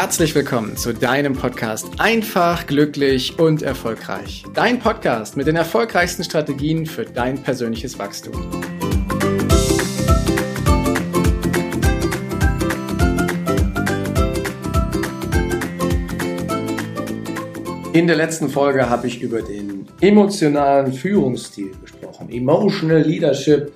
herzlich willkommen zu deinem Podcast Einfach, glücklich und erfolgreich. Dein Podcast mit den erfolgreichsten Strategien für dein persönliches Wachstum. In der letzten Folge habe ich über den emotionalen Führungsstil gesprochen, Emotional Leadership.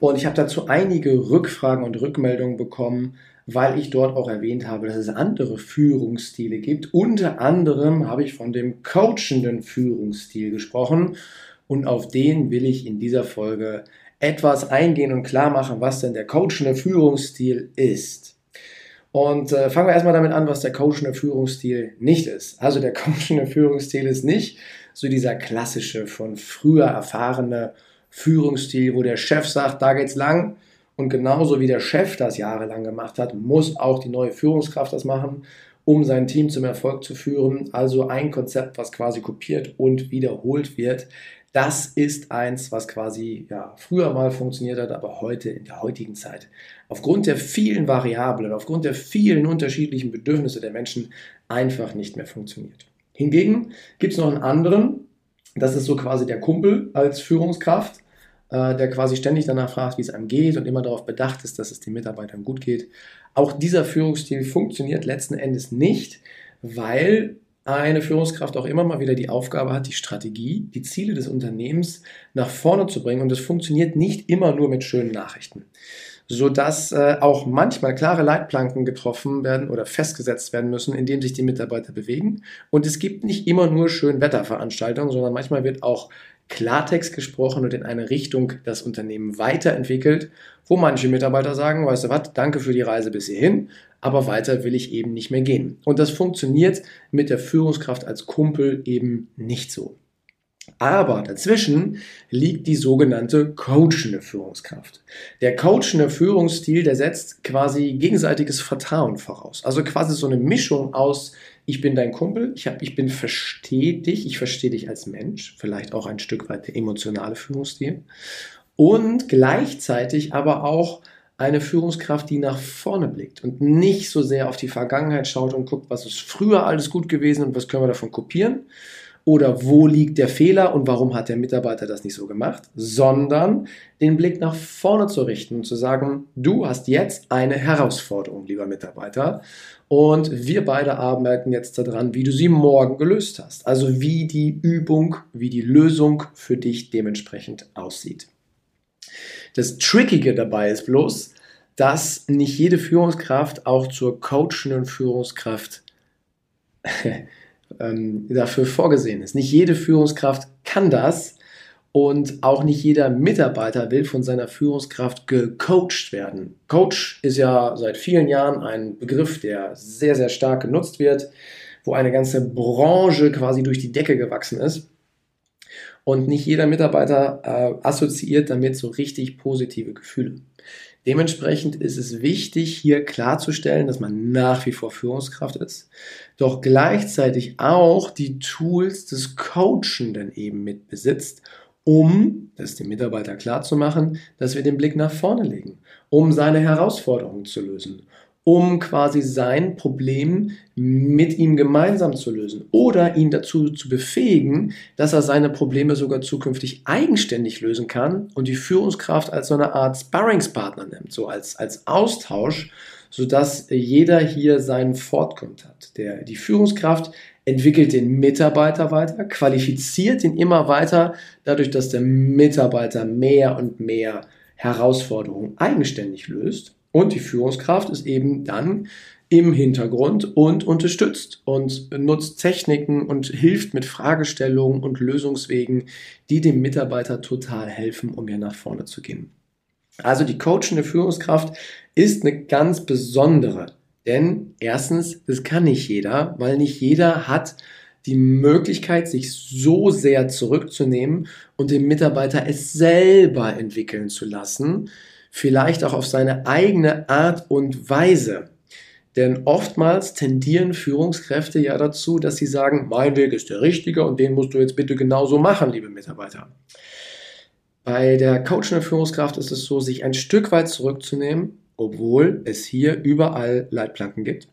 Und ich habe dazu einige Rückfragen und Rückmeldungen bekommen, weil ich dort auch erwähnt habe, dass es andere Führungsstile gibt. Unter anderem habe ich von dem coachenden Führungsstil gesprochen und auf den will ich in dieser Folge etwas eingehen und klar machen, was denn der coachende Führungsstil ist. Und äh, fangen wir erstmal damit an, was der coachende Führungsstil nicht ist. Also der coachende Führungsstil ist nicht so dieser klassische von früher erfahrene Führungsstil, wo der Chef sagt, da geht's lang, und genauso wie der Chef das jahrelang gemacht hat, muss auch die neue Führungskraft das machen, um sein Team zum Erfolg zu führen. Also ein Konzept, was quasi kopiert und wiederholt wird. Das ist eins, was quasi ja, früher mal funktioniert hat, aber heute in der heutigen Zeit aufgrund der vielen Variablen, aufgrund der vielen unterschiedlichen Bedürfnisse der Menschen einfach nicht mehr funktioniert. Hingegen gibt es noch einen anderen, das ist so quasi der Kumpel als Führungskraft äh, der quasi ständig danach fragt, wie es einem geht und immer darauf bedacht ist, dass es den Mitarbeitern gut geht. Auch dieser Führungsstil funktioniert letzten Endes nicht, weil eine Führungskraft auch immer mal wieder die Aufgabe hat, die Strategie, die Ziele des Unternehmens nach vorne zu bringen. Und das funktioniert nicht immer nur mit schönen Nachrichten sodass äh, auch manchmal klare Leitplanken getroffen werden oder festgesetzt werden müssen, in denen sich die Mitarbeiter bewegen. Und es gibt nicht immer nur Schönwetterveranstaltungen, sondern manchmal wird auch Klartext gesprochen und in eine Richtung das Unternehmen weiterentwickelt, wo manche Mitarbeiter sagen, weißt du was, danke für die Reise bis hierhin, aber weiter will ich eben nicht mehr gehen. Und das funktioniert mit der Führungskraft als Kumpel eben nicht so. Aber dazwischen liegt die sogenannte coachende Führungskraft. Der coachende Führungsstil, der setzt quasi gegenseitiges Vertrauen voraus. Also quasi so eine Mischung aus ich bin dein Kumpel, ich, hab, ich bin verstehe dich, ich verstehe dich als Mensch, vielleicht auch ein Stück weit der emotionale Führungsstil und gleichzeitig aber auch eine Führungskraft, die nach vorne blickt und nicht so sehr auf die Vergangenheit schaut und guckt, was ist früher alles gut gewesen und was können wir davon kopieren, oder wo liegt der Fehler und warum hat der Mitarbeiter das nicht so gemacht, sondern den Blick nach vorne zu richten und zu sagen, du hast jetzt eine Herausforderung, lieber Mitarbeiter, und wir beide arbeiten jetzt daran, wie du sie morgen gelöst hast. Also wie die Übung, wie die Lösung für dich dementsprechend aussieht. Das Trickige dabei ist bloß, dass nicht jede Führungskraft auch zur coachenden Führungskraft ähm, dafür vorgesehen ist. Nicht jede Führungskraft kann das und auch nicht jeder Mitarbeiter will von seiner Führungskraft gecoacht werden. Coach ist ja seit vielen Jahren ein Begriff, der sehr, sehr stark genutzt wird, wo eine ganze Branche quasi durch die Decke gewachsen ist. Und nicht jeder Mitarbeiter äh, assoziiert damit so richtig positive Gefühle. Dementsprechend ist es wichtig, hier klarzustellen, dass man nach wie vor Führungskraft ist, doch gleichzeitig auch die Tools des Coachenden eben mit besitzt, um das dem Mitarbeiter klarzumachen, dass wir den Blick nach vorne legen, um seine Herausforderungen zu lösen, um quasi sein Problem mit ihm gemeinsam zu lösen oder ihn dazu zu befähigen, dass er seine Probleme sogar zukünftig eigenständig lösen kann und die Führungskraft als so eine Art Sparringspartner nimmt, so als, als Austausch, sodass jeder hier seinen Fortkommt hat. Der, die Führungskraft entwickelt den Mitarbeiter weiter, qualifiziert ihn immer weiter, dadurch, dass der Mitarbeiter mehr und mehr Herausforderungen eigenständig löst und die Führungskraft ist eben dann im Hintergrund und unterstützt und nutzt Techniken und hilft mit Fragestellungen und Lösungswegen, die dem Mitarbeiter total helfen, um hier nach vorne zu gehen. Also die coachende Führungskraft ist eine ganz besondere, denn erstens, das kann nicht jeder, weil nicht jeder hat die Möglichkeit, sich so sehr zurückzunehmen und dem Mitarbeiter es selber entwickeln zu lassen, vielleicht auch auf seine eigene Art und Weise. Denn oftmals tendieren Führungskräfte ja dazu, dass sie sagen, mein Weg ist der richtige und den musst du jetzt bitte genauso machen, liebe Mitarbeiter. Bei der coachenden Führungskraft ist es so, sich ein Stück weit zurückzunehmen, obwohl es hier überall Leitplanken gibt.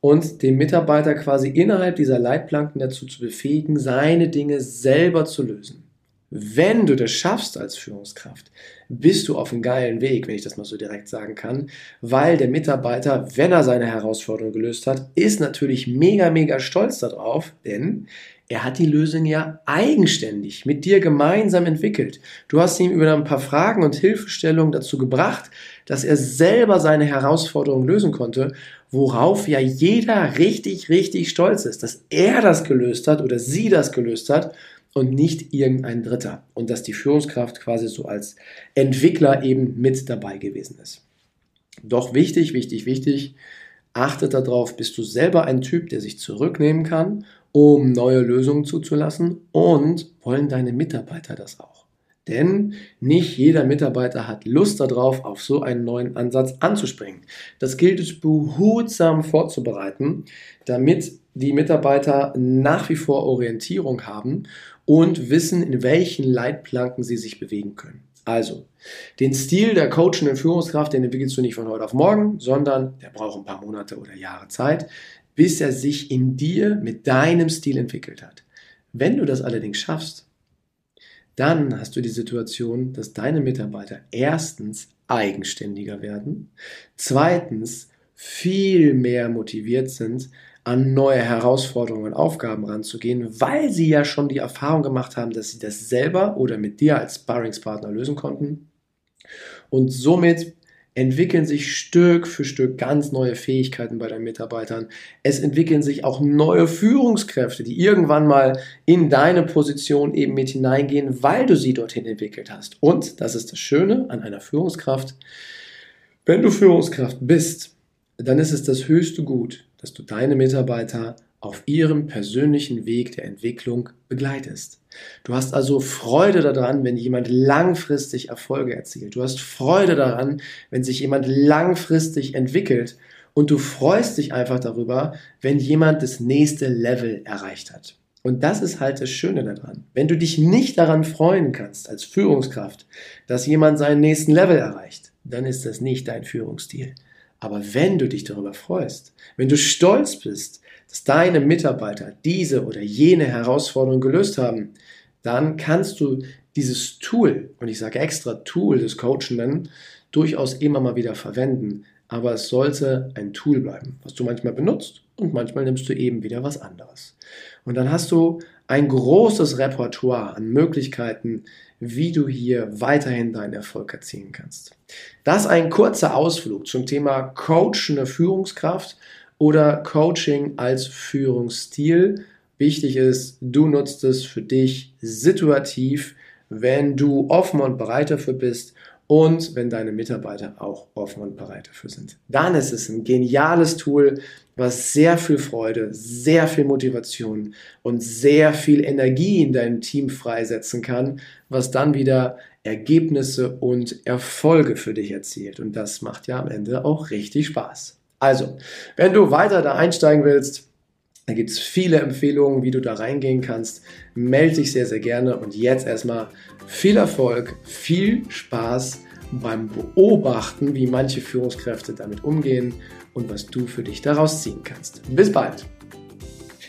und den Mitarbeiter quasi innerhalb dieser Leitplanken dazu zu befähigen, seine Dinge selber zu lösen. Wenn du das schaffst als Führungskraft, bist du auf einem geilen Weg, wenn ich das mal so direkt sagen kann, weil der Mitarbeiter, wenn er seine Herausforderung gelöst hat, ist natürlich mega, mega stolz darauf, denn er hat die Lösung ja eigenständig mit dir gemeinsam entwickelt. Du hast ihm über ein paar Fragen und Hilfestellungen dazu gebracht, dass er selber seine Herausforderung lösen konnte, worauf ja jeder richtig, richtig stolz ist, dass er das gelöst hat oder sie das gelöst hat und nicht irgendein Dritter. Und dass die Führungskraft quasi so als Entwickler eben mit dabei gewesen ist. Doch wichtig, wichtig, wichtig, achtet darauf, bist du selber ein Typ, der sich zurücknehmen kann, um neue Lösungen zuzulassen und wollen deine Mitarbeiter das auch. Denn nicht jeder Mitarbeiter hat Lust darauf, auf so einen neuen Ansatz anzuspringen. Das gilt es behutsam vorzubereiten, damit die Mitarbeiter nach wie vor Orientierung haben und wissen, in welchen Leitplanken sie sich bewegen können. Also, den Stil der coachenden Führungskraft, den entwickelst du nicht von heute auf morgen, sondern der braucht ein paar Monate oder Jahre Zeit, bis er sich in dir mit deinem Stil entwickelt hat. Wenn du das allerdings schaffst, dann hast du die Situation, dass deine Mitarbeiter erstens eigenständiger werden, zweitens viel mehr motiviert sind, an neue Herausforderungen und Aufgaben ranzugehen, weil sie ja schon die Erfahrung gemacht haben, dass sie das selber oder mit dir als Sparringspartner lösen konnten. Und somit entwickeln sich Stück für Stück ganz neue Fähigkeiten bei deinen Mitarbeitern. Es entwickeln sich auch neue Führungskräfte, die irgendwann mal in deine Position eben mit hineingehen, weil du sie dorthin entwickelt hast. Und das ist das Schöne an einer Führungskraft. Wenn du Führungskraft bist, dann ist es das höchste Gut, dass du deine Mitarbeiter auf ihrem persönlichen Weg der Entwicklung begleitest. Du hast also Freude daran, wenn jemand langfristig Erfolge erzielt. Du hast Freude daran, wenn sich jemand langfristig entwickelt. Und du freust dich einfach darüber, wenn jemand das nächste Level erreicht hat. Und das ist halt das Schöne daran. Wenn du dich nicht daran freuen kannst als Führungskraft, dass jemand seinen nächsten Level erreicht, dann ist das nicht dein Führungsstil. Aber wenn du dich darüber freust, wenn du stolz bist, dass deine Mitarbeiter diese oder jene Herausforderung gelöst haben, dann kannst du dieses Tool, und ich sage extra Tool des Coachenden, durchaus immer mal wieder verwenden. Aber es sollte ein Tool bleiben, was du manchmal benutzt und manchmal nimmst du eben wieder was anderes. Und dann hast du ein großes Repertoire an Möglichkeiten, wie du hier weiterhin deinen Erfolg erzielen kannst. Das ein kurzer Ausflug zum Thema coachende Führungskraft oder Coaching als Führungsstil. Wichtig ist, du nutzt es für dich situativ, wenn du offen und bereit dafür bist und wenn deine Mitarbeiter auch offen und bereit dafür sind. Dann ist es ein geniales Tool, was sehr viel Freude, sehr viel Motivation und sehr viel Energie in deinem Team freisetzen kann, was dann wieder Ergebnisse und Erfolge für dich erzielt. Und das macht ja am Ende auch richtig Spaß. Also, wenn du weiter da einsteigen willst, da gibt es viele Empfehlungen, wie du da reingehen kannst. Melde dich sehr, sehr gerne. Und jetzt erstmal viel Erfolg, viel Spaß beim Beobachten, wie manche Führungskräfte damit umgehen und was du für dich daraus ziehen kannst. Bis bald!